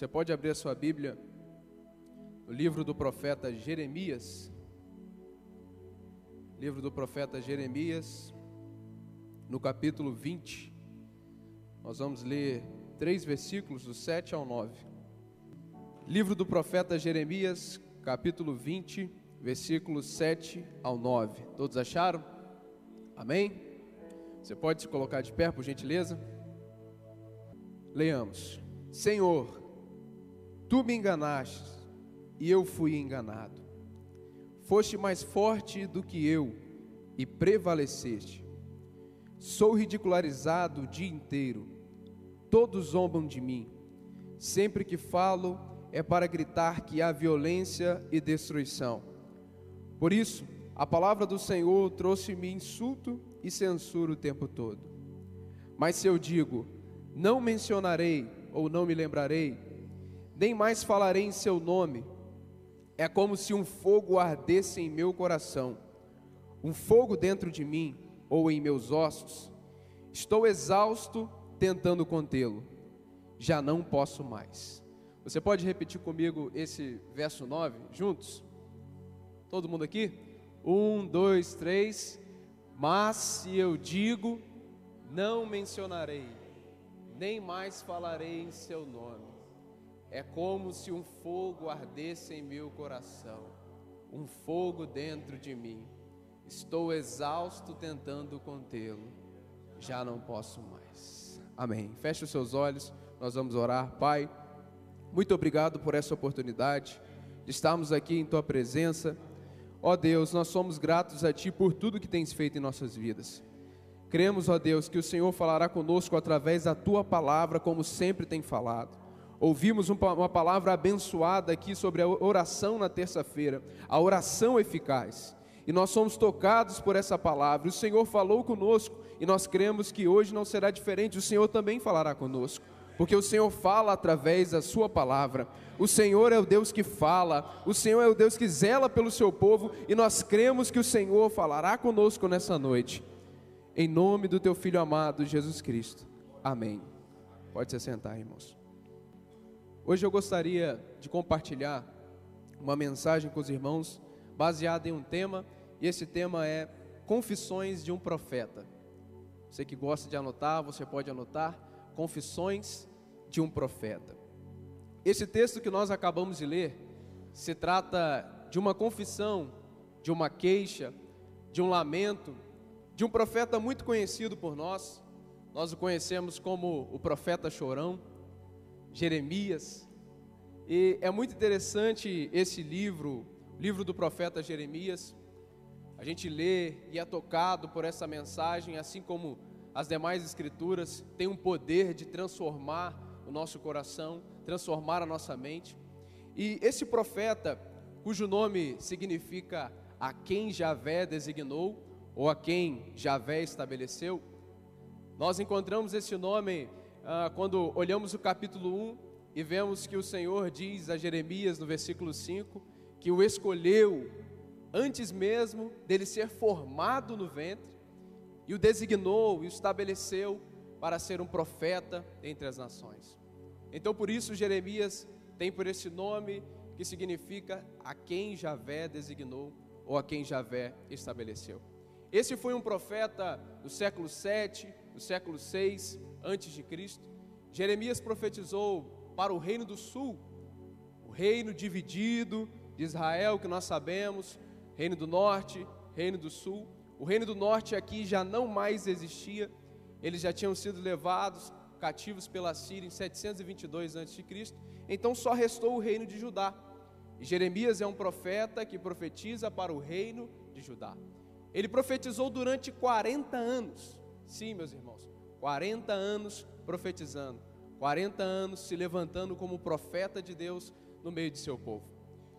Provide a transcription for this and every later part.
Você pode abrir a sua Bíblia no livro do profeta Jeremias. Livro do profeta Jeremias, no capítulo 20. Nós vamos ler três versículos, do 7 ao 9. Livro do profeta Jeremias, capítulo 20, versículos 7 ao 9. Todos acharam? Amém? Você pode se colocar de pé, por gentileza? Leamos. Senhor, tu me enganaste e eu fui enganado. Foste mais forte do que eu e prevaleceste. Sou ridicularizado o dia inteiro. Todos zombam de mim. Sempre que falo é para gritar que há violência e destruição. Por isso, a palavra do Senhor trouxe-me insulto e censura o tempo todo. Mas se eu digo, não mencionarei ou não me lembrarei, nem mais falarei em seu nome, é como se um fogo ardesse em meu coração, um fogo dentro de mim ou em meus ossos. Estou exausto tentando contê-lo, já não posso mais. Você pode repetir comigo esse verso 9 juntos? Todo mundo aqui? Um, dois, três. Mas se eu digo, não mencionarei, nem mais falarei em seu nome. É como se um fogo ardesse em meu coração, um fogo dentro de mim. Estou exausto tentando contê-lo, já não posso mais. Amém. Feche os seus olhos, nós vamos orar. Pai, muito obrigado por essa oportunidade de estarmos aqui em Tua presença Ó Deus, nós somos gratos a Ti por tudo que tens feito em nossas vidas. Cremos, ó Deus, que o Senhor falará conosco através da Tua palavra, como sempre tem falado. Ouvimos uma palavra abençoada aqui sobre a oração na terça-feira, a oração eficaz. E nós somos tocados por essa palavra. O Senhor falou conosco e nós cremos que hoje não será diferente. O Senhor também falará conosco porque o Senhor fala através da Sua palavra. O Senhor é o Deus que fala, o Senhor é o Deus que zela pelo seu povo, e nós cremos que o Senhor falará conosco nessa noite. Em nome do Teu Filho amado, Jesus Cristo. Amém. Pode se sentar, irmãos. Hoje eu gostaria de compartilhar uma mensagem com os irmãos baseada em um tema, e esse tema é Confissões de um Profeta. Você que gosta de anotar, você pode anotar. Confissões de um profeta. Esse texto que nós acabamos de ler se trata de uma confissão, de uma queixa, de um lamento, de um profeta muito conhecido por nós. Nós o conhecemos como o profeta chorão, Jeremias. E é muito interessante esse livro, livro do profeta Jeremias. A gente lê e é tocado por essa mensagem, assim como as demais escrituras, tem um poder de transformar o nosso coração, transformar a nossa mente. E esse profeta, cujo nome significa a quem Javé designou, ou a quem Javé estabeleceu, nós encontramos esse nome ah, quando olhamos o capítulo 1 e vemos que o Senhor diz a Jeremias no versículo 5 que o escolheu antes mesmo dele ser formado no ventre e o designou e o estabeleceu para ser um profeta entre as nações. Então por isso Jeremias tem por esse nome que significa a quem Javé designou ou a quem Javé estabeleceu. Esse foi um profeta do século 7, do século 6 antes de Cristo. Jeremias profetizou para o reino do sul, o reino dividido de Israel que nós sabemos, reino do norte, reino do sul. O reino do norte aqui já não mais existia, eles já tinham sido levados cativos pela Síria em 722 a.C., então só restou o reino de Judá. E Jeremias é um profeta que profetiza para o reino de Judá. Ele profetizou durante 40 anos. Sim, meus irmãos, 40 anos profetizando, 40 anos se levantando como profeta de Deus no meio de seu povo.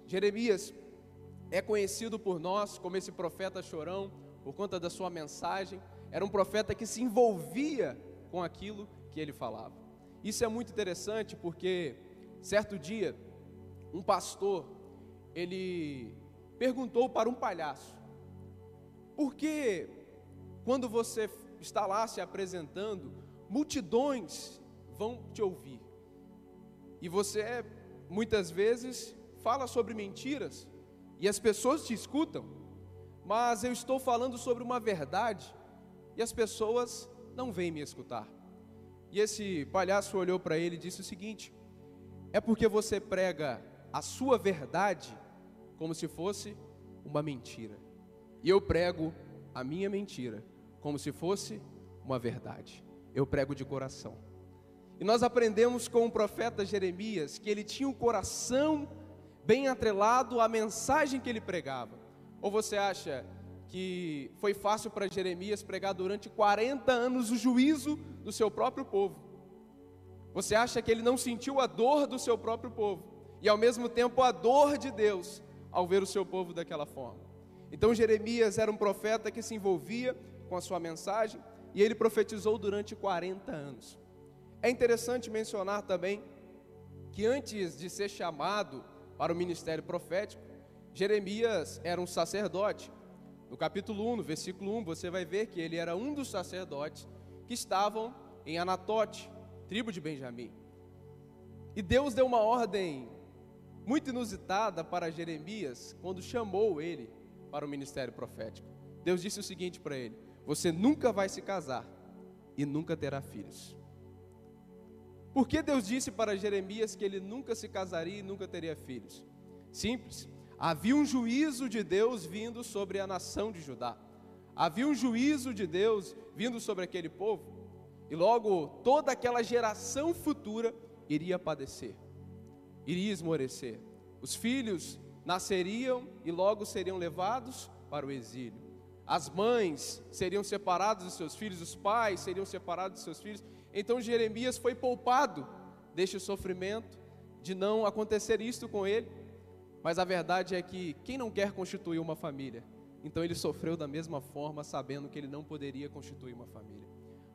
Jeremias é conhecido por nós como esse profeta chorão por conta da sua mensagem. Era um profeta que se envolvia com aquilo que ele falava. Isso é muito interessante porque certo dia um pastor ele perguntou para um palhaço: "Por que quando você está lá se apresentando, multidões vão te ouvir?" e você muitas vezes fala sobre mentiras e as pessoas te escutam, mas eu estou falando sobre uma verdade e as pessoas não vêm me escutar. E esse palhaço olhou para ele e disse o seguinte: é porque você prega a sua verdade como se fosse uma mentira, e eu prego a minha mentira como se fosse uma verdade. Eu prego de coração. E nós aprendemos com o profeta Jeremias que ele tinha o coração bem atrelado à mensagem que ele pregava. Ou você acha que foi fácil para Jeremias pregar durante 40 anos o juízo do seu próprio povo. Você acha que ele não sentiu a dor do seu próprio povo e ao mesmo tempo a dor de Deus ao ver o seu povo daquela forma. Então Jeremias era um profeta que se envolvia com a sua mensagem e ele profetizou durante 40 anos. É interessante mencionar também que antes de ser chamado para o ministério profético, Jeremias era um sacerdote no capítulo 1, no versículo 1, você vai ver que ele era um dos sacerdotes que estavam em Anatote, tribo de Benjamim. E Deus deu uma ordem muito inusitada para Jeremias quando chamou ele para o ministério profético. Deus disse o seguinte para ele: Você nunca vai se casar e nunca terá filhos. Por que Deus disse para Jeremias que ele nunca se casaria e nunca teria filhos? Simples. Havia um juízo de Deus vindo sobre a nação de Judá. Havia um juízo de Deus vindo sobre aquele povo. E logo toda aquela geração futura iria padecer, iria esmorecer. Os filhos nasceriam e logo seriam levados para o exílio. As mães seriam separadas dos seus filhos, os pais seriam separados dos seus filhos. Então Jeremias foi poupado deste sofrimento, de não acontecer isto com ele. Mas a verdade é que quem não quer constituir uma família? Então ele sofreu da mesma forma, sabendo que ele não poderia constituir uma família.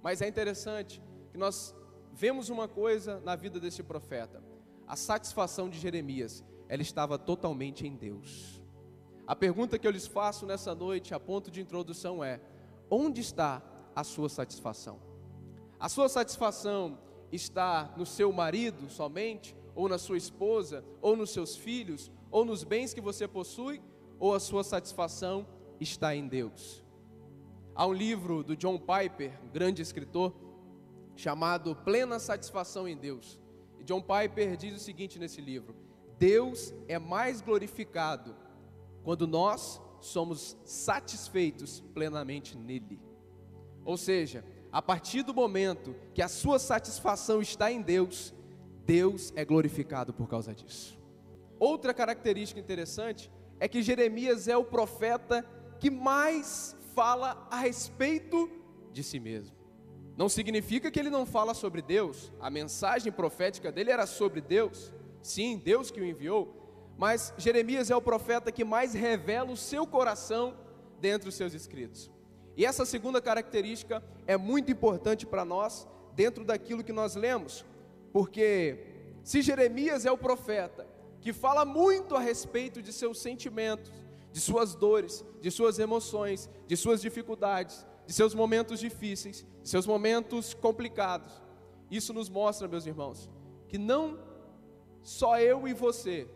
Mas é interessante que nós vemos uma coisa na vida desse profeta: a satisfação de Jeremias, ela estava totalmente em Deus. A pergunta que eu lhes faço nessa noite, a ponto de introdução, é: onde está a sua satisfação? A sua satisfação está no seu marido somente, ou na sua esposa, ou nos seus filhos, ou nos bens que você possui, ou a sua satisfação está em Deus. Há um livro do John Piper, um grande escritor, chamado Plena Satisfação em Deus. E John Piper diz o seguinte nesse livro: Deus é mais glorificado quando nós somos satisfeitos plenamente nele. Ou seja, a partir do momento que a sua satisfação está em Deus, Deus é glorificado por causa disso. Outra característica interessante é que Jeremias é o profeta que mais fala a respeito de si mesmo. Não significa que ele não fala sobre Deus, a mensagem profética dele era sobre Deus, sim, Deus que o enviou, mas Jeremias é o profeta que mais revela o seu coração dentre os seus escritos. E essa segunda característica é muito importante para nós dentro daquilo que nós lemos, porque se Jeremias é o profeta que fala muito a respeito de seus sentimentos, de suas dores, de suas emoções, de suas dificuldades, de seus momentos difíceis, de seus momentos complicados. Isso nos mostra, meus irmãos, que não só eu e você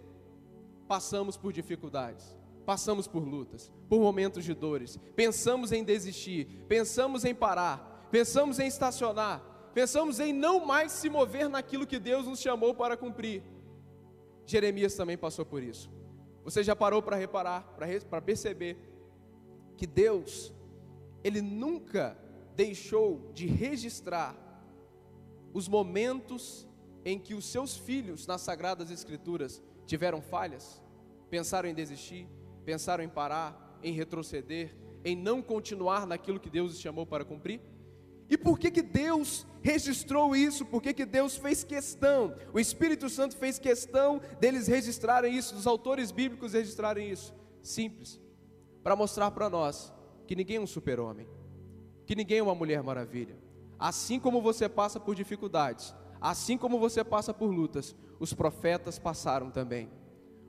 passamos por dificuldades, passamos por lutas, por momentos de dores, pensamos em desistir, pensamos em parar, pensamos em estacionar, pensamos em não mais se mover naquilo que Deus nos chamou para cumprir. Jeremias também passou por isso. Você já parou para reparar, para perceber que Deus, Ele nunca deixou de registrar os momentos em que os seus filhos nas Sagradas Escrituras tiveram falhas, pensaram em desistir, pensaram em parar, em retroceder, em não continuar naquilo que Deus os chamou para cumprir? E por que, que Deus registrou isso? Por que, que Deus fez questão? O Espírito Santo fez questão deles registrarem isso, dos autores bíblicos registrarem isso. Simples. Para mostrar para nós que ninguém é um super-homem, que ninguém é uma mulher maravilha. Assim como você passa por dificuldades, assim como você passa por lutas, os profetas passaram também.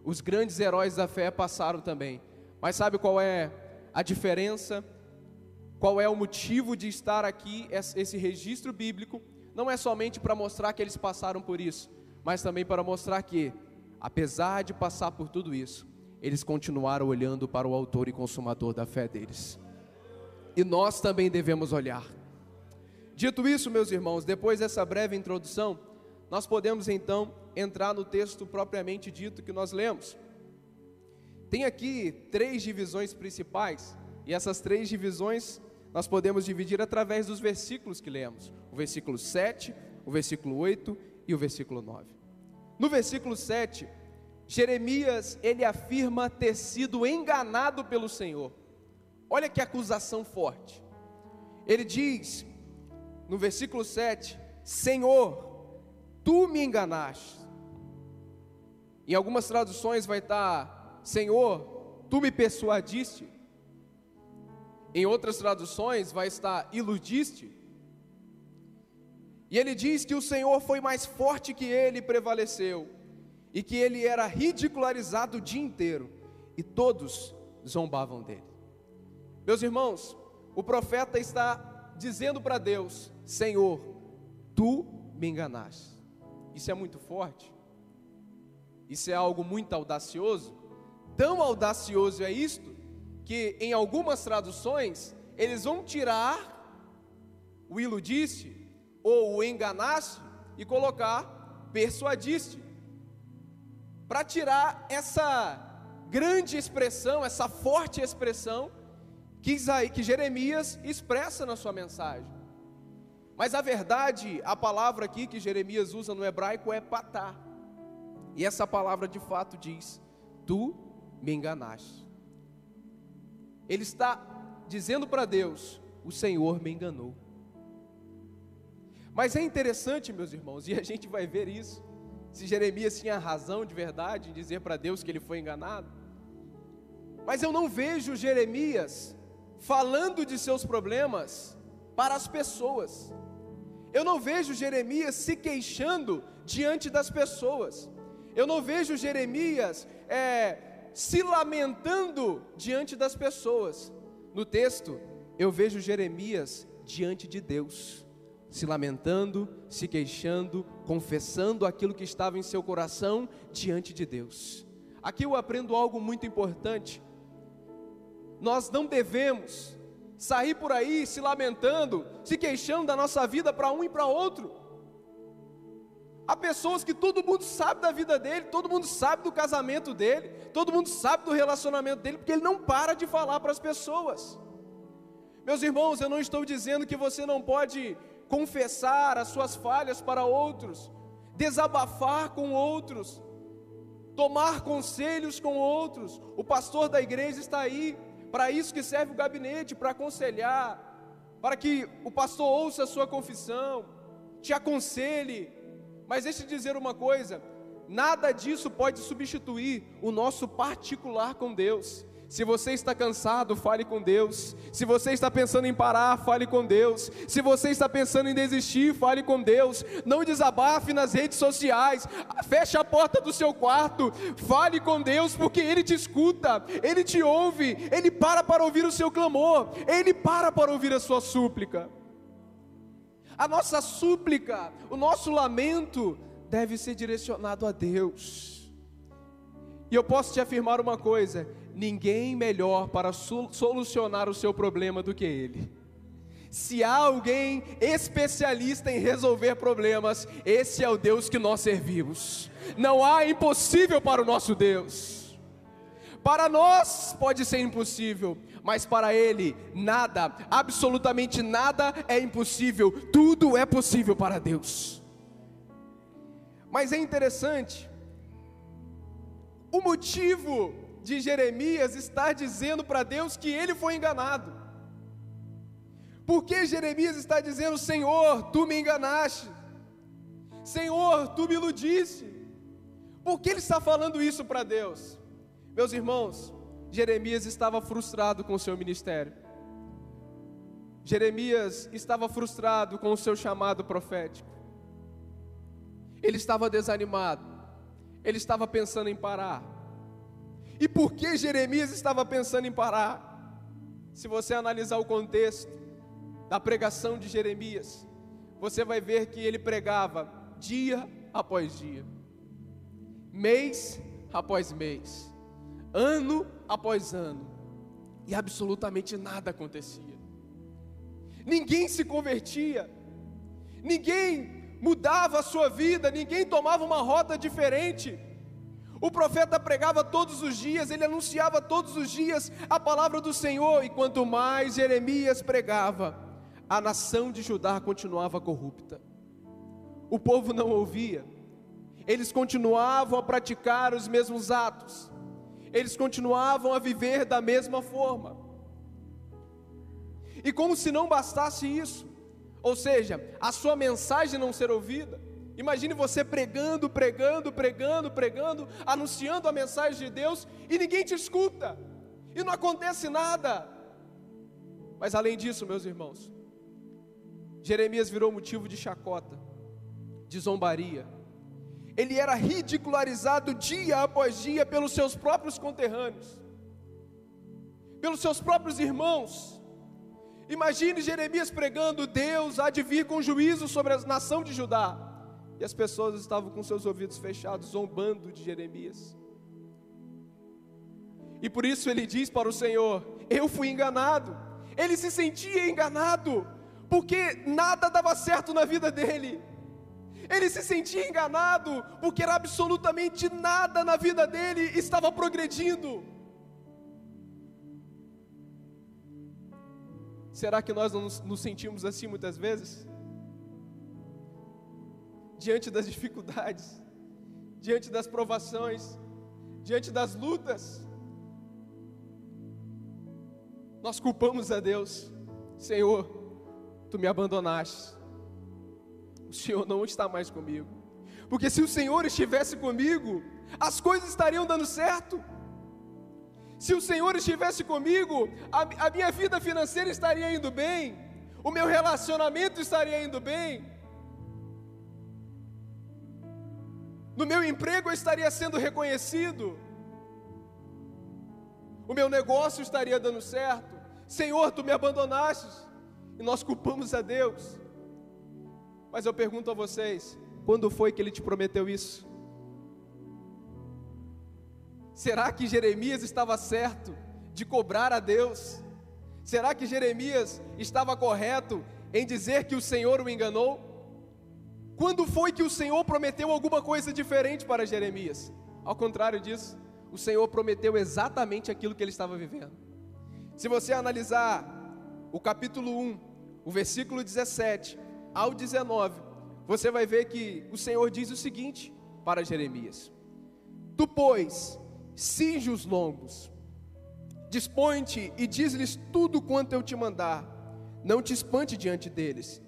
Os grandes heróis da fé passaram também. Mas sabe qual é a diferença qual é o motivo de estar aqui, esse registro bíblico, não é somente para mostrar que eles passaram por isso, mas também para mostrar que, apesar de passar por tudo isso, eles continuaram olhando para o Autor e Consumador da fé deles. E nós também devemos olhar. Dito isso, meus irmãos, depois dessa breve introdução, nós podemos então entrar no texto propriamente dito que nós lemos. Tem aqui três divisões principais, e essas três divisões nós podemos dividir através dos versículos que lemos: o versículo 7, o versículo 8 e o versículo 9. No versículo 7, Jeremias, ele afirma ter sido enganado pelo Senhor. Olha que acusação forte. Ele diz, no versículo 7, Senhor, tu me enganaste. Em algumas traduções vai estar, Senhor, tu me persuadiste. Em outras traduções vai estar, iludiste. E ele diz que o Senhor foi mais forte que ele e prevaleceu e que ele era ridicularizado o dia inteiro e todos zombavam dele. Meus irmãos, o profeta está dizendo para Deus: Senhor, tu me enganaste. Isso é muito forte, isso é algo muito audacioso. Tão audacioso é isto que em algumas traduções eles vão tirar o iludiste ou o enganaste e colocar persuadiste para tirar essa grande expressão, essa forte expressão que, Isaí, que Jeremias expressa na sua mensagem. Mas a verdade, a palavra aqui que Jeremias usa no hebraico é patá. E essa palavra de fato diz: Tu me enganaste. Ele está dizendo para Deus: O Senhor me enganou. Mas é interessante, meus irmãos, e a gente vai ver isso se Jeremias tinha razão de verdade em dizer para Deus que ele foi enganado. Mas eu não vejo Jeremias falando de seus problemas para as pessoas. Eu não vejo Jeremias se queixando diante das pessoas. Eu não vejo Jeremias é, se lamentando diante das pessoas. No texto, eu vejo Jeremias diante de Deus se lamentando, se queixando, confessando aquilo que estava em seu coração diante de Deus. Aqui eu aprendo algo muito importante. Nós não devemos sair por aí se lamentando, se queixando da nossa vida para um e para outro. Há pessoas que todo mundo sabe da vida dele, todo mundo sabe do casamento dele, todo mundo sabe do relacionamento dele, porque ele não para de falar para as pessoas. Meus irmãos, eu não estou dizendo que você não pode confessar as suas falhas para outros, desabafar com outros, tomar conselhos com outros. O pastor da igreja está aí, para isso que serve o gabinete, para aconselhar, para que o pastor ouça a sua confissão, te aconselhe. Mas deixe eu dizer uma coisa: nada disso pode substituir o nosso particular com Deus. Se você está cansado, fale com Deus. Se você está pensando em parar, fale com Deus. Se você está pensando em desistir, fale com Deus. Não desabafe nas redes sociais. Feche a porta do seu quarto. Fale com Deus, porque Ele te escuta, Ele te ouve, Ele para para ouvir o seu clamor, Ele para para ouvir a sua súplica. A nossa súplica, o nosso lamento deve ser direcionado a Deus. E eu posso te afirmar uma coisa: ninguém melhor para solucionar o seu problema do que ele. Se há alguém especialista em resolver problemas, esse é o Deus que nós servimos. Não há impossível para o nosso Deus. Para nós pode ser impossível, mas para Ele nada, absolutamente nada é impossível, tudo é possível para Deus. Mas é interessante, o motivo de Jeremias estar dizendo para Deus que ele foi enganado. Por que Jeremias está dizendo: Senhor, tu me enganaste, Senhor, tu me iludiste? Por que ele está falando isso para Deus? Meus irmãos, Jeremias estava frustrado com o seu ministério. Jeremias estava frustrado com o seu chamado profético. Ele estava desanimado. Ele estava pensando em parar. E por que Jeremias estava pensando em parar? Se você analisar o contexto da pregação de Jeremias, você vai ver que ele pregava dia após dia, mês após mês, ano após ano, e absolutamente nada acontecia. Ninguém se convertia, ninguém mudava a sua vida, ninguém tomava uma rota diferente. O profeta pregava todos os dias, ele anunciava todos os dias a palavra do Senhor, e quanto mais Jeremias pregava, a nação de Judá continuava corrupta. O povo não ouvia, eles continuavam a praticar os mesmos atos, eles continuavam a viver da mesma forma. E como se não bastasse isso, ou seja, a sua mensagem não ser ouvida, Imagine você pregando, pregando, pregando, pregando, anunciando a mensagem de Deus e ninguém te escuta, e não acontece nada. Mas além disso, meus irmãos, Jeremias virou motivo de chacota, de zombaria. Ele era ridicularizado dia após dia pelos seus próprios conterrâneos, pelos seus próprios irmãos. Imagine Jeremias pregando: Deus há de vir com juízo sobre a nação de Judá. E as pessoas estavam com seus ouvidos fechados, zombando de Jeremias. E por isso ele diz para o Senhor: Eu fui enganado. Ele se sentia enganado, porque nada dava certo na vida dele. Ele se sentia enganado, porque era absolutamente nada na vida dele estava progredindo. Será que nós não nos sentimos assim muitas vezes? diante das dificuldades, diante das provações, diante das lutas. Nós culpamos a Deus, Senhor, tu me abandonaste, o Senhor não está mais comigo, porque se o Senhor estivesse comigo, as coisas estariam dando certo. Se o Senhor estivesse comigo, a, a minha vida financeira estaria indo bem, o meu relacionamento estaria indo bem, No meu emprego eu estaria sendo reconhecido. O meu negócio estaria dando certo. Senhor, tu me abandonaste. E nós culpamos a Deus. Mas eu pergunto a vocês: quando foi que ele te prometeu isso? Será que Jeremias estava certo de cobrar a Deus? Será que Jeremias estava correto em dizer que o Senhor o enganou? Quando foi que o Senhor prometeu alguma coisa diferente para Jeremias? Ao contrário disso, o Senhor prometeu exatamente aquilo que ele estava vivendo. Se você analisar o capítulo 1, o versículo 17 ao 19, você vai ver que o Senhor diz o seguinte para Jeremias: Tu, pois, cinge os lombos, dispõe-te e diz-lhes tudo quanto eu te mandar, não te espante diante deles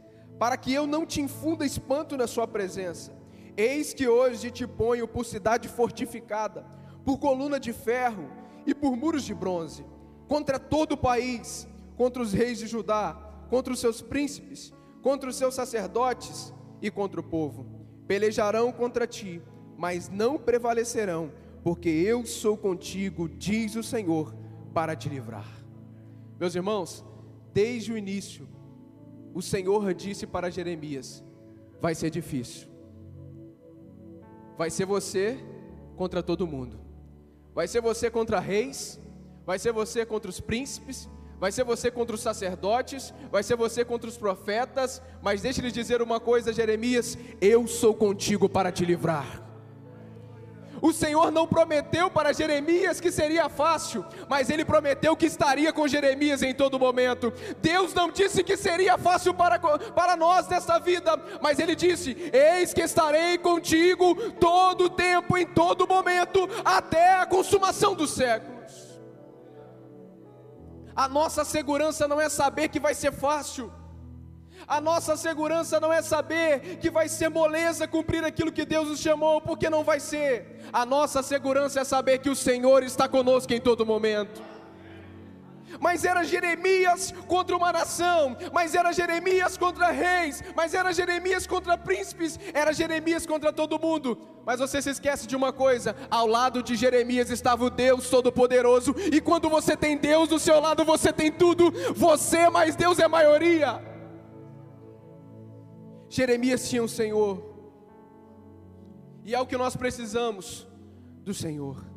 para que eu não te infunda espanto na sua presença. Eis que hoje te ponho por cidade fortificada, por coluna de ferro e por muros de bronze, contra todo o país, contra os reis de Judá, contra os seus príncipes, contra os seus sacerdotes e contra o povo. Pelejarão contra ti, mas não prevalecerão, porque eu sou contigo, diz o Senhor, para te livrar. Meus irmãos, desde o início, o Senhor disse para Jeremias: vai ser difícil. Vai ser você contra todo mundo. Vai ser você contra reis, vai ser você contra os príncipes, vai ser você contra os sacerdotes, vai ser você contra os profetas, mas deixe-lhe dizer uma coisa, Jeremias: eu sou contigo para te livrar. O Senhor não prometeu para Jeremias que seria fácil, mas ele prometeu que estaria com Jeremias em todo momento. Deus não disse que seria fácil para, para nós nesta vida, mas ele disse: Eis que estarei contigo todo o tempo, em todo momento, até a consumação dos séculos. A nossa segurança não é saber que vai ser fácil. A nossa segurança não é saber que vai ser moleza cumprir aquilo que Deus nos chamou, porque não vai ser. A nossa segurança é saber que o Senhor está conosco em todo momento. Mas era Jeremias contra uma nação, mas era Jeremias contra reis, mas era Jeremias contra príncipes, era Jeremias contra todo mundo. Mas você se esquece de uma coisa: ao lado de Jeremias estava o Deus Todo-Poderoso, e quando você tem Deus do seu lado, você tem tudo, você mais Deus é maioria. Jeremias tinha um Senhor. E é o que nós precisamos do Senhor.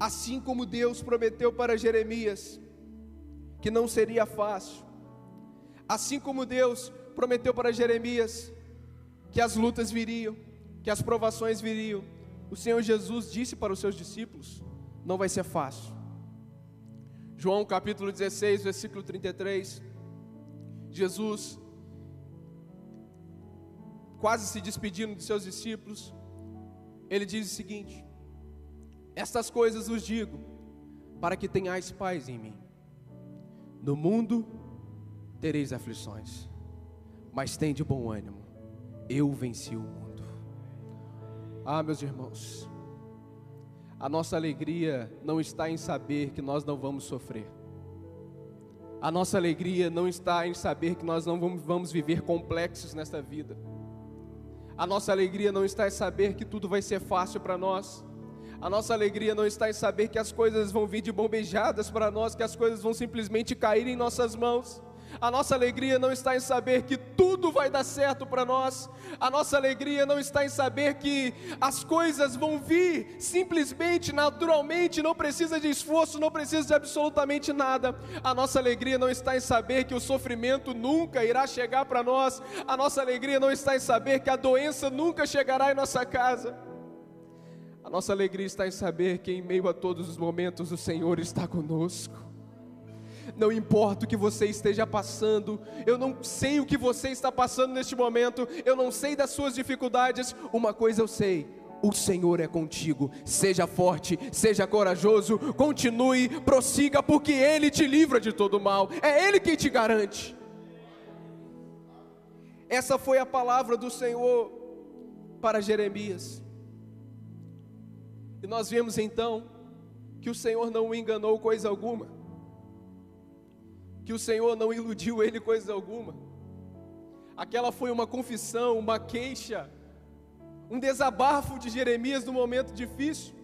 Assim como Deus prometeu para Jeremias que não seria fácil, assim como Deus prometeu para Jeremias que as lutas viriam, que as provações viriam, o Senhor Jesus disse para os seus discípulos: não vai ser fácil. João capítulo 16, versículo 33. Jesus, quase se despedindo de seus discípulos, ele diz o seguinte: Estas coisas vos digo, para que tenhais paz em mim. No mundo tereis aflições, mas tem de bom ânimo, eu venci o mundo. Ah, meus irmãos, a nossa alegria não está em saber que nós não vamos sofrer. A nossa alegria não está em saber que nós não vamos viver complexos nesta vida. A nossa alegria não está em saber que tudo vai ser fácil para nós. A nossa alegria não está em saber que as coisas vão vir de bombejadas para nós, que as coisas vão simplesmente cair em nossas mãos. A nossa alegria não está em saber que tudo vai dar certo para nós. A nossa alegria não está em saber que as coisas vão vir simplesmente, naturalmente, não precisa de esforço, não precisa de absolutamente nada. A nossa alegria não está em saber que o sofrimento nunca irá chegar para nós. A nossa alegria não está em saber que a doença nunca chegará em nossa casa. Nossa alegria está em saber que em meio a todos os momentos o Senhor está conosco não importa o que você esteja passando, eu não sei o que você está passando neste momento, eu não sei das suas dificuldades, uma coisa eu sei, o Senhor é contigo. Seja forte, seja corajoso, continue, prossiga, porque Ele te livra de todo mal, é Ele quem te garante. Essa foi a palavra do Senhor para Jeremias. E nós vemos então que o Senhor não o enganou coisa alguma que o Senhor não iludiu ele coisa alguma. Aquela foi uma confissão, uma queixa, um desabafo de Jeremias no momento difícil.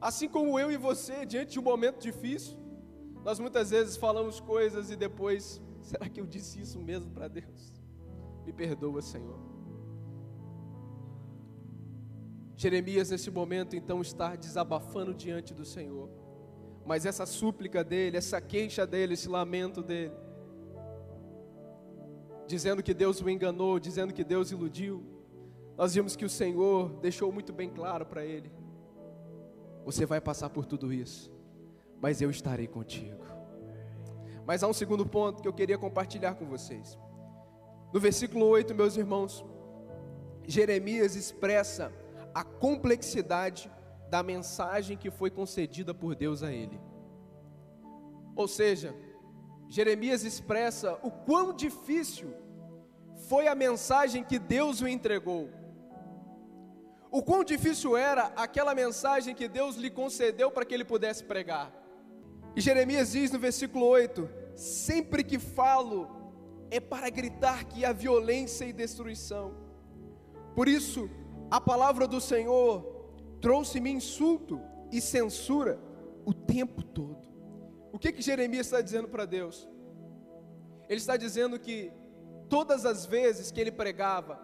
Assim como eu e você, diante de um momento difícil, nós muitas vezes falamos coisas e depois, será que eu disse isso mesmo para Deus? Me perdoa, Senhor. Jeremias, nesse momento, então, está desabafando diante do Senhor mas essa súplica dele, essa queixa dele, esse lamento dele, dizendo que Deus o enganou, dizendo que Deus iludiu, nós vimos que o Senhor deixou muito bem claro para ele: você vai passar por tudo isso, mas eu estarei contigo. Mas há um segundo ponto que eu queria compartilhar com vocês. No versículo 8, meus irmãos, Jeremias expressa a complexidade da mensagem que foi concedida por Deus a ele. Ou seja, Jeremias expressa o quão difícil foi a mensagem que Deus o entregou. O quão difícil era aquela mensagem que Deus lhe concedeu para que ele pudesse pregar. E Jeremias diz no versículo 8: Sempre que falo, é para gritar que há violência e destruição. Por isso, a palavra do Senhor trouxe-me insulto e censura o tempo todo. O que que Jeremias está dizendo para Deus? Ele está dizendo que todas as vezes que ele pregava,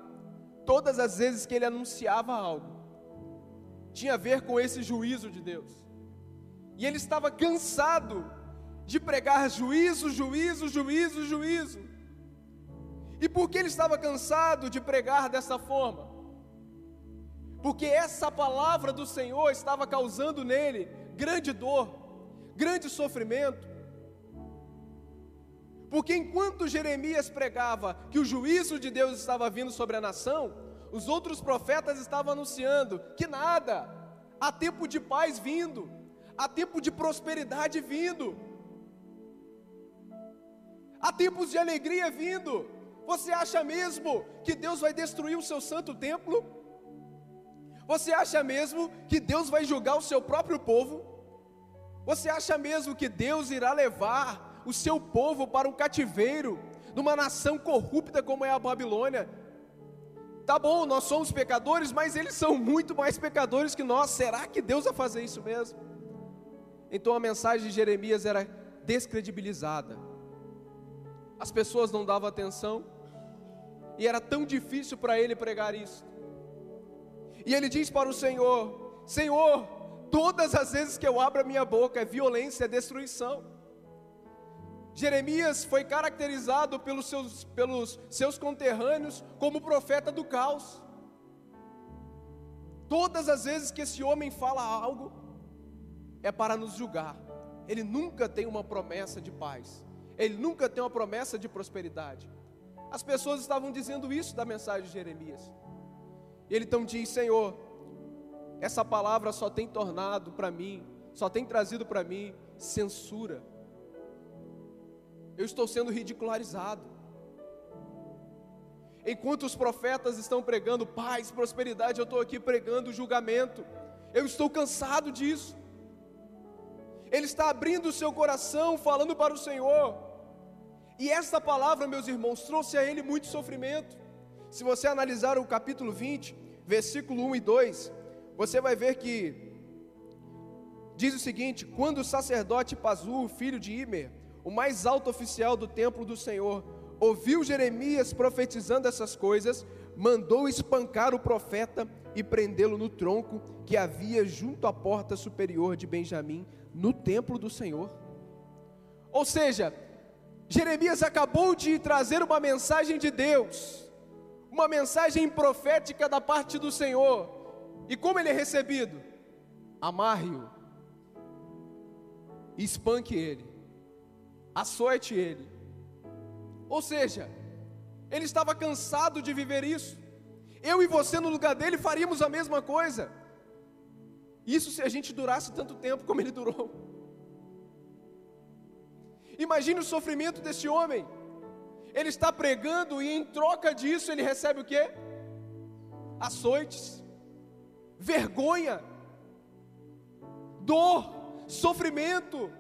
todas as vezes que ele anunciava algo, tinha a ver com esse juízo de Deus. E ele estava cansado de pregar juízo, juízo, juízo, juízo. E por que ele estava cansado de pregar dessa forma? Porque essa palavra do Senhor estava causando nele grande dor, grande sofrimento. Porque enquanto Jeremias pregava que o juízo de Deus estava vindo sobre a nação, os outros profetas estavam anunciando que nada, há tempo de paz vindo, há tempo de prosperidade vindo, há tempos de alegria vindo. Você acha mesmo que Deus vai destruir o seu santo templo? Você acha mesmo que Deus vai julgar o seu próprio povo? Você acha mesmo que Deus irá levar o seu povo para um cativeiro, numa nação corrupta como é a Babilônia? Tá bom, nós somos pecadores, mas eles são muito mais pecadores que nós. Será que Deus vai fazer isso mesmo? Então a mensagem de Jeremias era descredibilizada. As pessoas não davam atenção, e era tão difícil para ele pregar isso E ele diz para o Senhor: Senhor, todas as vezes que eu abro a minha boca é violência, é destruição. Jeremias foi caracterizado pelos seus, pelos seus conterrâneos como profeta do caos. Todas as vezes que esse homem fala algo, é para nos julgar. Ele nunca tem uma promessa de paz, ele nunca tem uma promessa de prosperidade. As pessoas estavam dizendo isso da mensagem de Jeremias. Ele então diz: Senhor, essa palavra só tem tornado para mim, só tem trazido para mim censura eu estou sendo ridicularizado. Enquanto os profetas estão pregando paz, prosperidade, eu estou aqui pregando julgamento. Eu estou cansado disso. Ele está abrindo o seu coração, falando para o Senhor. E esta palavra, meus irmãos, trouxe a ele muito sofrimento. Se você analisar o capítulo 20, versículo 1 e 2, você vai ver que diz o seguinte: quando o sacerdote Pazu, filho de Imer, o mais alto oficial do templo do Senhor, ouviu Jeremias profetizando essas coisas, mandou espancar o profeta e prendê-lo no tronco que havia junto à porta superior de Benjamim, no templo do Senhor. Ou seja, Jeremias acabou de trazer uma mensagem de Deus, uma mensagem profética da parte do Senhor. E como ele é recebido? Amarre-o, espanque ele açoite ele. Ou seja, ele estava cansado de viver isso. Eu e você no lugar dele faríamos a mesma coisa. Isso se a gente durasse tanto tempo como ele durou. Imagine o sofrimento desse homem. Ele está pregando e em troca disso ele recebe o quê? Açoites, vergonha, dor, sofrimento.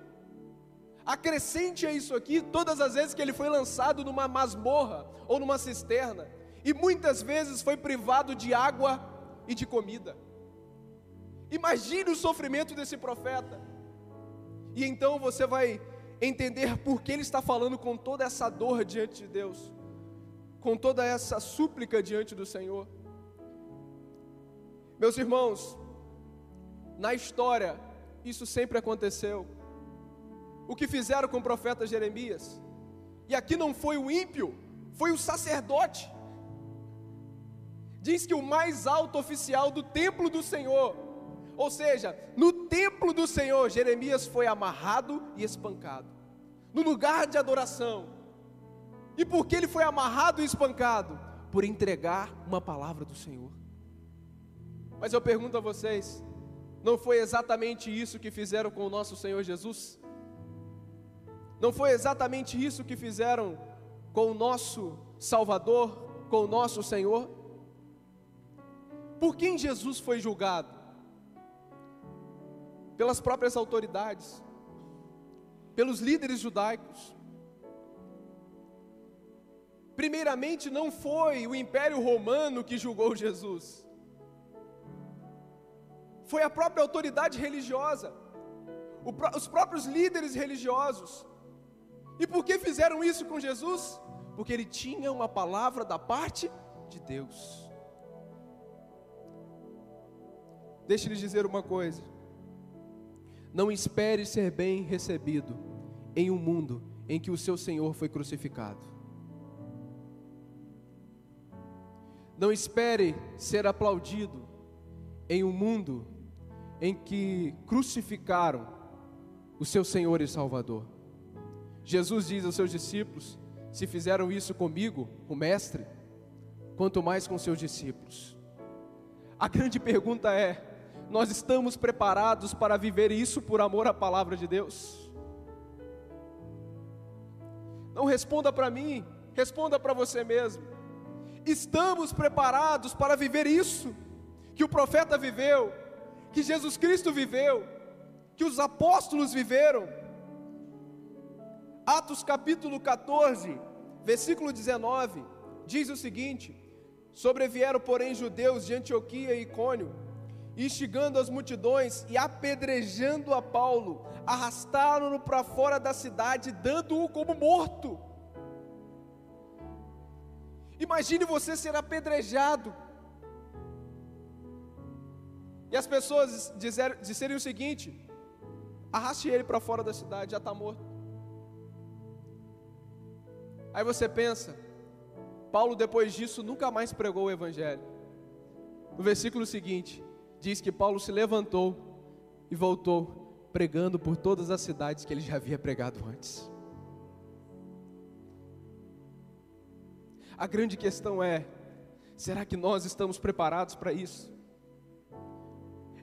Acrescente a isso aqui todas as vezes que ele foi lançado numa masmorra ou numa cisterna, e muitas vezes foi privado de água e de comida. Imagine o sofrimento desse profeta. E então você vai entender por que ele está falando com toda essa dor diante de Deus, com toda essa súplica diante do Senhor. Meus irmãos, na história, isso sempre aconteceu o que fizeram com o profeta Jeremias. E aqui não foi o ímpio, foi o sacerdote. Diz que o mais alto oficial do templo do Senhor, ou seja, no templo do Senhor, Jeremias foi amarrado e espancado, no lugar de adoração. E por que ele foi amarrado e espancado? Por entregar uma palavra do Senhor. Mas eu pergunto a vocês, não foi exatamente isso que fizeram com o nosso Senhor Jesus? Não foi exatamente isso que fizeram com o nosso Salvador, com o nosso Senhor? Por quem Jesus foi julgado? Pelas próprias autoridades, pelos líderes judaicos. Primeiramente, não foi o Império Romano que julgou Jesus, foi a própria autoridade religiosa, os próprios líderes religiosos. E por que fizeram isso com Jesus? Porque ele tinha uma palavra da parte de Deus. Deixe lhe dizer uma coisa. Não espere ser bem recebido em um mundo em que o seu Senhor foi crucificado. Não espere ser aplaudido em um mundo em que crucificaram o seu Senhor e Salvador. Jesus diz aos seus discípulos: Se fizeram isso comigo, o Mestre, quanto mais com seus discípulos. A grande pergunta é: nós estamos preparados para viver isso por amor à palavra de Deus? Não responda para mim, responda para você mesmo. Estamos preparados para viver isso que o profeta viveu, que Jesus Cristo viveu, que os apóstolos viveram? Atos capítulo 14, versículo 19, diz o seguinte: Sobrevieram, porém, judeus de Antioquia e Icônio, instigando as multidões e apedrejando a Paulo, arrastaram-no para fora da cidade, dando-o como morto. Imagine você ser apedrejado, E as pessoas disseram o seguinte: arraste ele para fora da cidade, já está morto. Aí você pensa, Paulo depois disso nunca mais pregou o Evangelho. No versículo seguinte, diz que Paulo se levantou e voltou pregando por todas as cidades que ele já havia pregado antes. A grande questão é: será que nós estamos preparados para isso?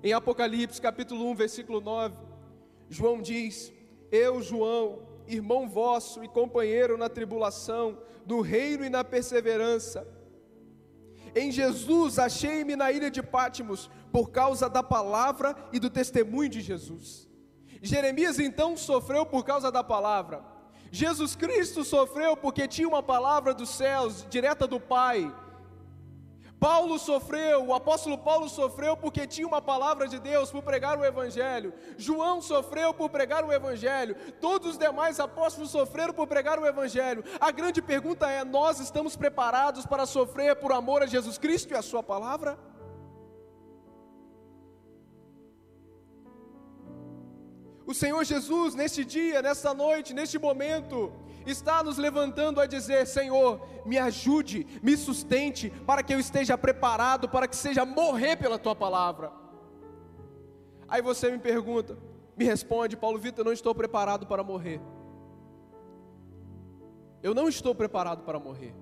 Em Apocalipse capítulo 1, versículo 9, João diz: Eu, João, irmão vosso e companheiro na tribulação, no reino e na perseverança. Em Jesus achei-me na ilha de Pátimos, por causa da palavra e do testemunho de Jesus. Jeremias então sofreu por causa da palavra. Jesus Cristo sofreu porque tinha uma palavra dos céus, direta do Pai, Paulo sofreu, o apóstolo Paulo sofreu porque tinha uma palavra de Deus por pregar o Evangelho. João sofreu por pregar o Evangelho. Todos os demais apóstolos sofreram por pregar o Evangelho. A grande pergunta é: nós estamos preparados para sofrer por amor a Jesus Cristo e a Sua palavra? O Senhor Jesus, neste dia, nesta noite, neste momento, está nos levantando a dizer: Senhor, me ajude, me sustente, para que eu esteja preparado, para que seja morrer pela tua palavra. Aí você me pergunta, me responde, Paulo Vitor, eu não estou preparado para morrer. Eu não estou preparado para morrer.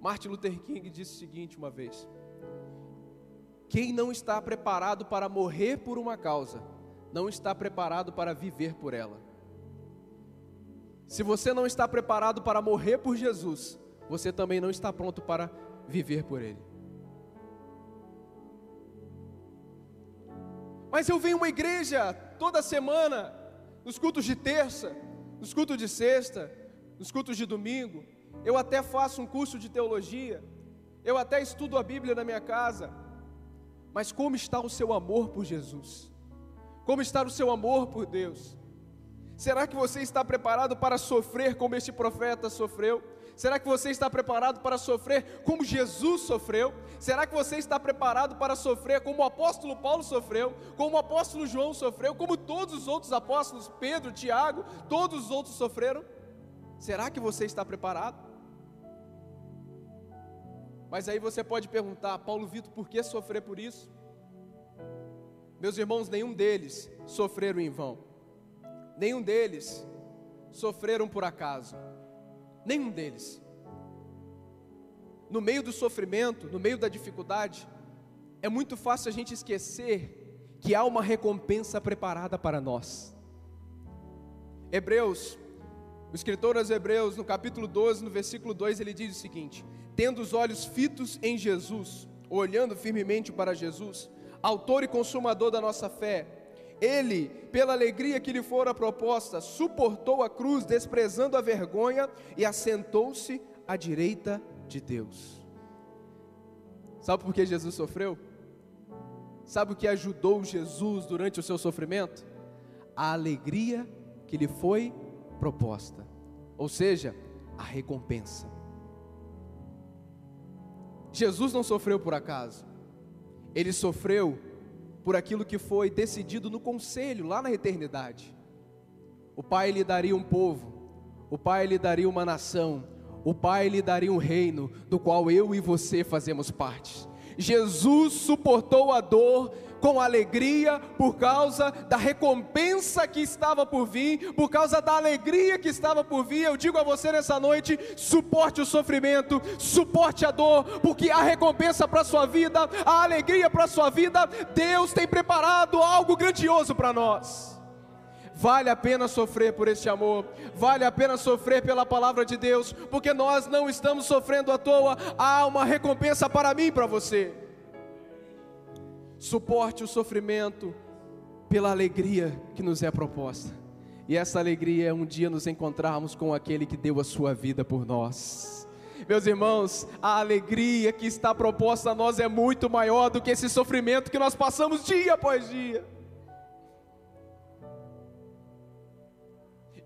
Martin Luther King disse o seguinte uma vez: Quem não está preparado para morrer por uma causa, não está preparado para viver por ela. Se você não está preparado para morrer por Jesus, você também não está pronto para viver por Ele. Mas eu venho uma igreja toda semana, nos cultos de terça, nos cultos de sexta, nos cultos de domingo. Eu até faço um curso de teologia, eu até estudo a Bíblia na minha casa. Mas como está o seu amor por Jesus? Como está o seu amor por Deus? Será que você está preparado para sofrer como este profeta sofreu? Será que você está preparado para sofrer como Jesus sofreu? Será que você está preparado para sofrer como o apóstolo Paulo sofreu, como o apóstolo João sofreu, como todos os outros apóstolos, Pedro, Tiago, todos os outros sofreram? Será que você está preparado? Mas aí você pode perguntar, Paulo Vitor, por que sofrer por isso? Meus irmãos, nenhum deles sofreram em vão nenhum deles sofreram por acaso. Nenhum deles. No meio do sofrimento, no meio da dificuldade, é muito fácil a gente esquecer que há uma recompensa preparada para nós. Hebreus, o escritor aos Hebreus, no capítulo 12, no versículo 2, ele diz o seguinte: Tendo os olhos fitos em Jesus, olhando firmemente para Jesus, autor e consumador da nossa fé, ele, pela alegria que lhe fora proposta, suportou a cruz, desprezando a vergonha, e assentou-se à direita de Deus. Sabe por que Jesus sofreu? Sabe o que ajudou Jesus durante o seu sofrimento? A alegria que lhe foi proposta, ou seja, a recompensa. Jesus não sofreu por acaso, ele sofreu por aquilo que foi decidido no conselho lá na eternidade. O Pai lhe daria um povo, o Pai lhe daria uma nação, o Pai lhe daria um reino do qual eu e você fazemos parte. Jesus suportou a dor com alegria por causa da recompensa que estava por vir, por causa da alegria que estava por vir. Eu digo a você nessa noite: suporte o sofrimento, suporte a dor, porque a recompensa para a sua vida, a alegria para a sua vida, Deus tem preparado algo grandioso para nós. Vale a pena sofrer por este amor, vale a pena sofrer pela palavra de Deus, porque nós não estamos sofrendo à toa, há uma recompensa para mim e para você suporte o sofrimento pela alegria que nos é proposta. E essa alegria é um dia nos encontrarmos com aquele que deu a sua vida por nós. Meus irmãos, a alegria que está proposta a nós é muito maior do que esse sofrimento que nós passamos dia após dia.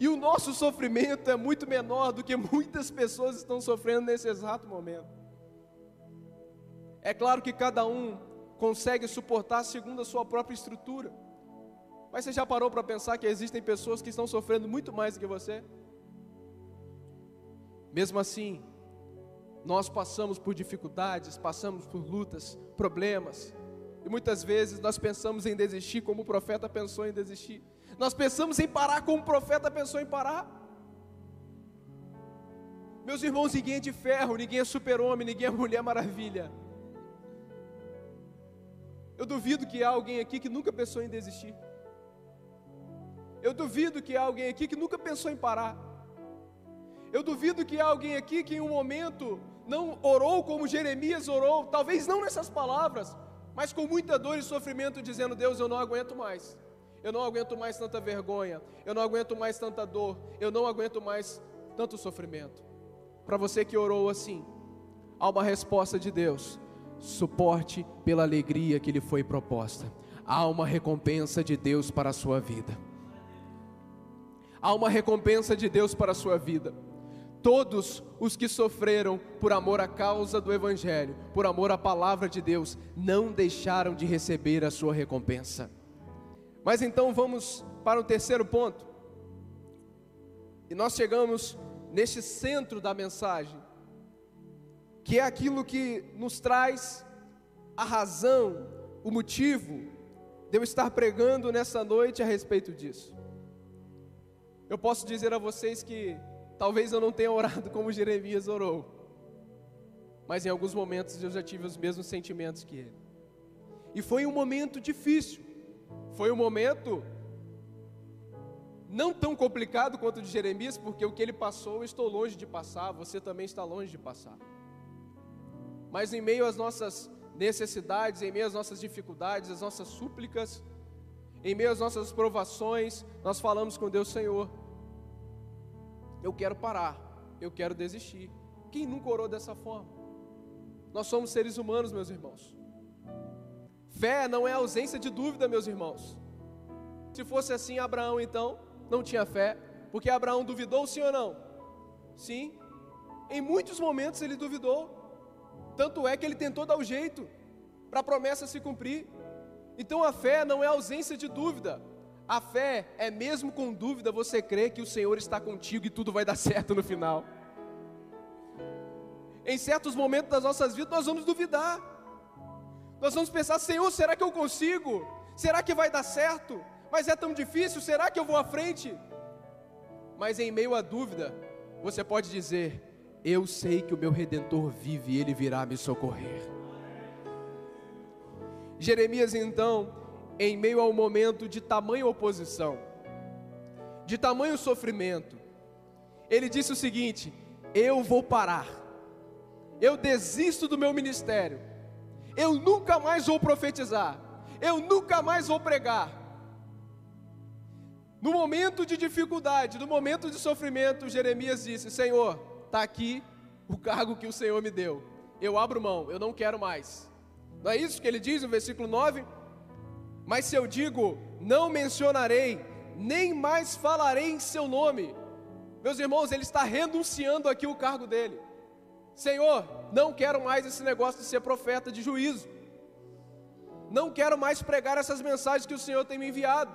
E o nosso sofrimento é muito menor do que muitas pessoas estão sofrendo nesse exato momento. É claro que cada um consegue suportar segundo a sua própria estrutura. Mas você já parou para pensar que existem pessoas que estão sofrendo muito mais do que você? Mesmo assim, nós passamos por dificuldades, passamos por lutas, problemas, e muitas vezes nós pensamos em desistir como o profeta pensou em desistir. Nós pensamos em parar como o profeta pensou em parar. Meus irmãos, ninguém é de ferro, ninguém é super-homem, ninguém é mulher maravilha. Eu duvido que há alguém aqui que nunca pensou em desistir. Eu duvido que há alguém aqui que nunca pensou em parar. Eu duvido que há alguém aqui que em um momento não orou como Jeremias orou, talvez não nessas palavras, mas com muita dor e sofrimento, dizendo: Deus, eu não aguento mais. Eu não aguento mais tanta vergonha, eu não aguento mais tanta dor, eu não aguento mais tanto sofrimento. Para você que orou assim, há uma resposta de Deus. Suporte pela alegria que lhe foi proposta. Há uma recompensa de Deus para a sua vida. Há uma recompensa de Deus para a sua vida. Todos os que sofreram por amor à causa do Evangelho, por amor à palavra de Deus, não deixaram de receber a sua recompensa. Mas então vamos para o terceiro ponto. E nós chegamos neste centro da mensagem, que é aquilo que nos traz a razão, o motivo de eu estar pregando nessa noite a respeito disso. Eu posso dizer a vocês que talvez eu não tenha orado como Jeremias orou, mas em alguns momentos eu já tive os mesmos sentimentos que ele. E foi um momento difícil, foi um momento não tão complicado quanto o de Jeremias, porque o que ele passou eu estou longe de passar, você também está longe de passar. Mas em meio às nossas necessidades, em meio às nossas dificuldades, às nossas súplicas, em meio às nossas provações, nós falamos com Deus, Senhor, eu quero parar, eu quero desistir. Quem nunca orou dessa forma? Nós somos seres humanos, meus irmãos. Fé não é ausência de dúvida, meus irmãos. Se fosse assim, Abraão então não tinha fé, porque Abraão duvidou, sim ou não? Sim. Em muitos momentos ele duvidou. Tanto é que ele tentou dar o jeito para a promessa se cumprir. Então a fé não é ausência de dúvida. A fé é mesmo com dúvida você crê que o Senhor está contigo e tudo vai dar certo no final. Em certos momentos das nossas vidas nós vamos duvidar. Nós vamos pensar, Senhor, será que eu consigo? Será que vai dar certo? Mas é tão difícil, será que eu vou à frente? Mas em meio à dúvida, você pode dizer: Eu sei que o meu redentor vive e ele virá me socorrer. Jeremias, então, em meio ao momento de tamanha oposição, de tamanho sofrimento, ele disse o seguinte: Eu vou parar, eu desisto do meu ministério, eu nunca mais vou profetizar, eu nunca mais vou pregar, no momento de dificuldade, no momento de sofrimento, Jeremias disse: Senhor, está aqui o cargo que o Senhor me deu. Eu abro mão, eu não quero mais. Não é isso que ele diz no versículo 9? Mas se eu digo, não mencionarei, nem mais falarei em seu nome. Meus irmãos, ele está renunciando aqui o cargo dele. Senhor, não quero mais esse negócio de ser profeta de juízo. Não quero mais pregar essas mensagens que o Senhor tem me enviado.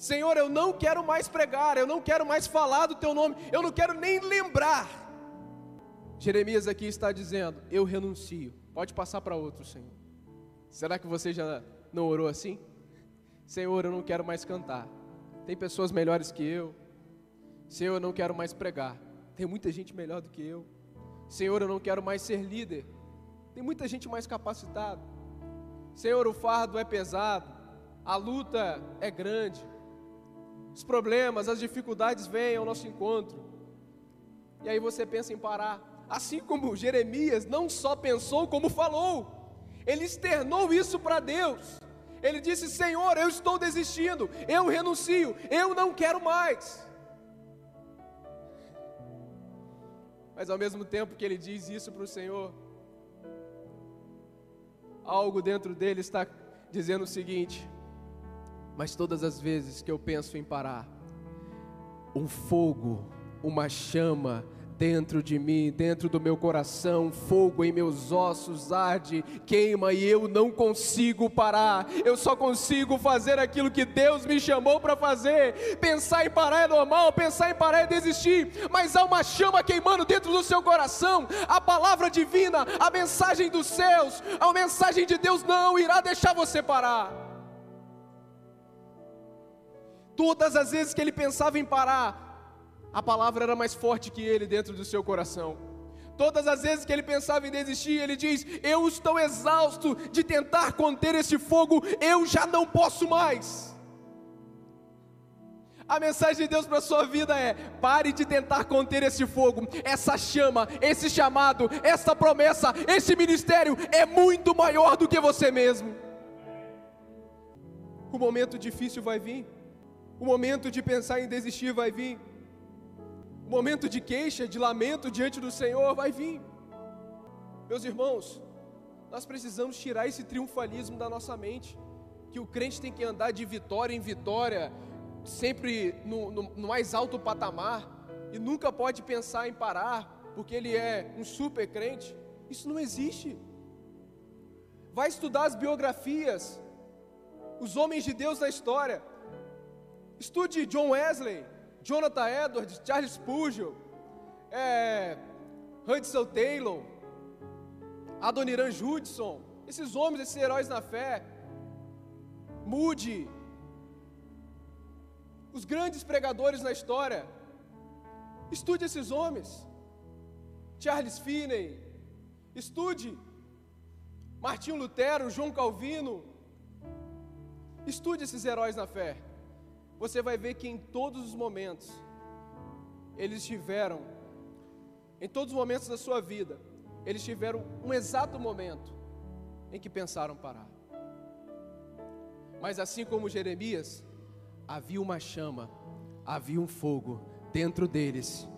Senhor, eu não quero mais pregar, eu não quero mais falar do teu nome, eu não quero nem lembrar. Jeremias aqui está dizendo: Eu renuncio. Pode passar para outro, Senhor. Será que você já não orou assim? Senhor, eu não quero mais cantar. Tem pessoas melhores que eu. Senhor, eu não quero mais pregar. Tem muita gente melhor do que eu. Senhor, eu não quero mais ser líder. Tem muita gente mais capacitada. Senhor, o fardo é pesado. A luta é grande os problemas, as dificuldades vêm ao nosso encontro. E aí você pensa em parar. Assim como Jeremias não só pensou, como falou. Ele externou isso para Deus. Ele disse: Senhor, eu estou desistindo, eu renuncio, eu não quero mais. Mas ao mesmo tempo que ele diz isso para o Senhor, algo dentro dele está dizendo o seguinte: mas todas as vezes que eu penso em parar, um fogo, uma chama dentro de mim, dentro do meu coração, fogo em meus ossos arde, queima e eu não consigo parar. Eu só consigo fazer aquilo que Deus me chamou para fazer. Pensar em parar é normal, pensar em parar é desistir, mas há uma chama queimando dentro do seu coração. A palavra divina, a mensagem dos céus, a mensagem de Deus não irá deixar você parar. Todas as vezes que ele pensava em parar, a palavra era mais forte que ele dentro do seu coração. Todas as vezes que ele pensava em desistir, ele diz: Eu estou exausto de tentar conter esse fogo, eu já não posso mais. A mensagem de Deus para a sua vida é: pare de tentar conter esse fogo, essa chama, esse chamado, essa promessa, esse ministério é muito maior do que você mesmo. O momento difícil vai vir, o momento de pensar em desistir vai vir momento de queixa, de lamento diante do Senhor vai vir. Meus irmãos, nós precisamos tirar esse triunfalismo da nossa mente, que o crente tem que andar de vitória em vitória, sempre no, no, no mais alto patamar, e nunca pode pensar em parar, porque ele é um super crente. Isso não existe. Vai estudar as biografias, os homens de Deus da história. Estude John Wesley, Jonathan Edwards, Charles Spurgeon, é, Hudson Taylor, Adoniran Judson, esses homens, esses heróis na fé, Moody, os grandes pregadores na história, estude esses homens, Charles Finney, estude Martinho Lutero, João Calvino, estude esses heróis na fé você vai ver que em todos os momentos, eles tiveram, em todos os momentos da sua vida, eles tiveram um exato momento em que pensaram parar. Mas assim como Jeremias, havia uma chama, havia um fogo dentro deles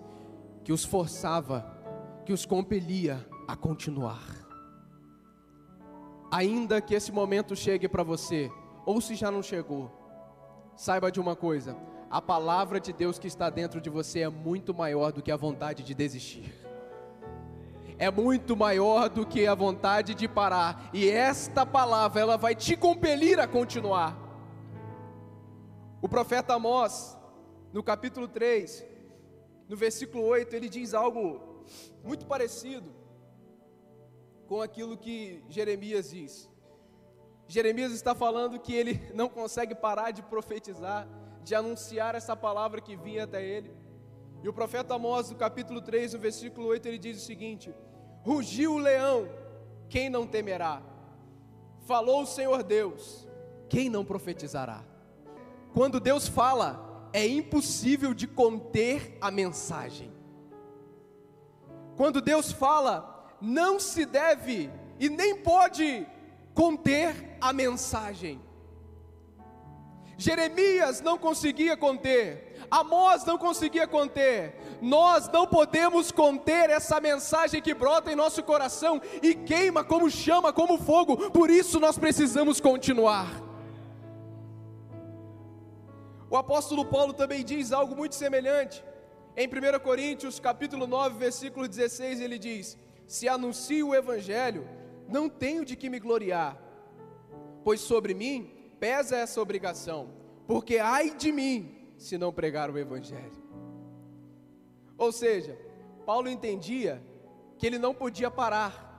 que os forçava, que os compelia a continuar. Ainda que esse momento chegue para você, ou se já não chegou, Saiba de uma coisa: a palavra de Deus que está dentro de você é muito maior do que a vontade de desistir. É muito maior do que a vontade de parar, e esta palavra ela vai te compelir a continuar. O profeta Amós, no capítulo 3, no versículo 8, ele diz algo muito parecido com aquilo que Jeremias diz. Jeremias está falando que ele não consegue parar de profetizar, de anunciar essa palavra que vinha até ele. E o profeta Amós, no capítulo 3, no versículo 8, ele diz o seguinte: Rugiu o leão, quem não temerá? Falou o Senhor Deus, quem não profetizará? Quando Deus fala, é impossível de conter a mensagem. Quando Deus fala, não se deve e nem pode conter a mensagem. Jeremias não conseguia conter, Amós não conseguia conter, nós não podemos conter essa mensagem que brota em nosso coração e queima como chama, como fogo, por isso nós precisamos continuar. O apóstolo Paulo também diz algo muito semelhante. Em 1 Coríntios, capítulo 9, versículo 16, ele diz: "Se anuncio o evangelho, não tenho de que me gloriar, pois sobre mim pesa essa obrigação, porque ai de mim se não pregar o Evangelho. Ou seja, Paulo entendia que ele não podia parar,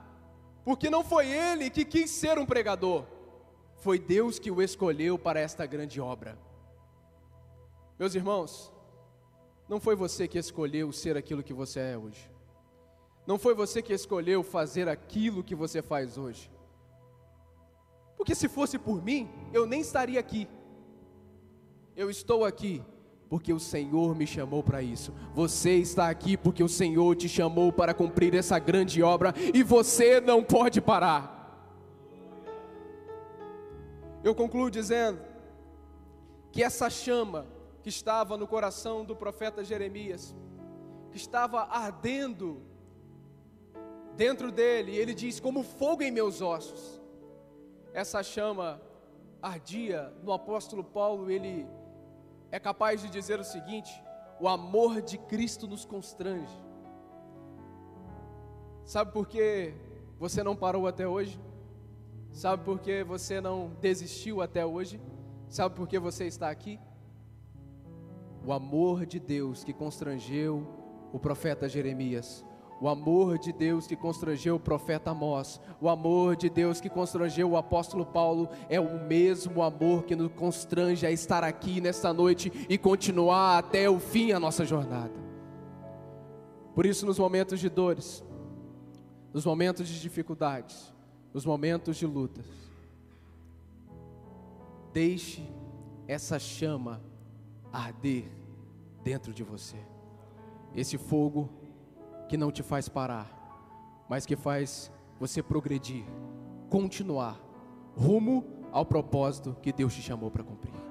porque não foi ele que quis ser um pregador, foi Deus que o escolheu para esta grande obra. Meus irmãos, não foi você que escolheu ser aquilo que você é hoje. Não foi você que escolheu fazer aquilo que você faz hoje. Porque se fosse por mim, eu nem estaria aqui. Eu estou aqui porque o Senhor me chamou para isso. Você está aqui porque o Senhor te chamou para cumprir essa grande obra e você não pode parar. Eu concluo dizendo que essa chama que estava no coração do profeta Jeremias, que estava ardendo dentro dele, ele diz: como fogo em meus ossos. Essa chama ardia no apóstolo Paulo, ele é capaz de dizer o seguinte: o amor de Cristo nos constrange. Sabe por que você não parou até hoje? Sabe por que você não desistiu até hoje? Sabe por que você está aqui? O amor de Deus que constrangeu o profeta Jeremias, o amor de Deus que constrangeu o profeta Amós, o amor de Deus que constrangeu o apóstolo Paulo, é o mesmo amor que nos constrange a estar aqui nesta noite e continuar até o fim a nossa jornada. Por isso, nos momentos de dores, nos momentos de dificuldades, nos momentos de lutas, deixe essa chama arder dentro de você. Esse fogo que não te faz parar, mas que faz você progredir, continuar rumo ao propósito que Deus te chamou para cumprir.